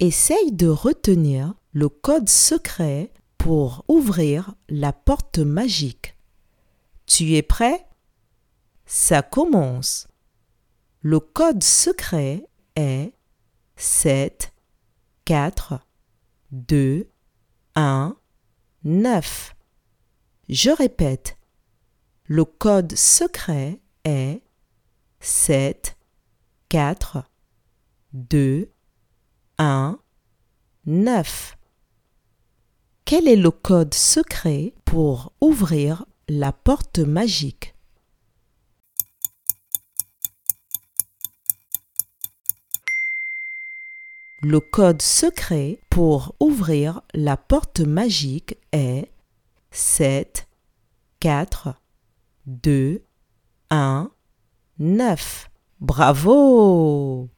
Essaye de retenir le code secret pour ouvrir la porte magique. Tu es prêt? Ça commence. Le code secret est 7, 4, 2, 1, 9. Je répète. Le code secret est 7, 4, 2, 1, 9. Quel est le code secret pour ouvrir la porte magique? Le code secret pour ouvrir la porte magique est 7, 4, 2, 1, 9. Bravo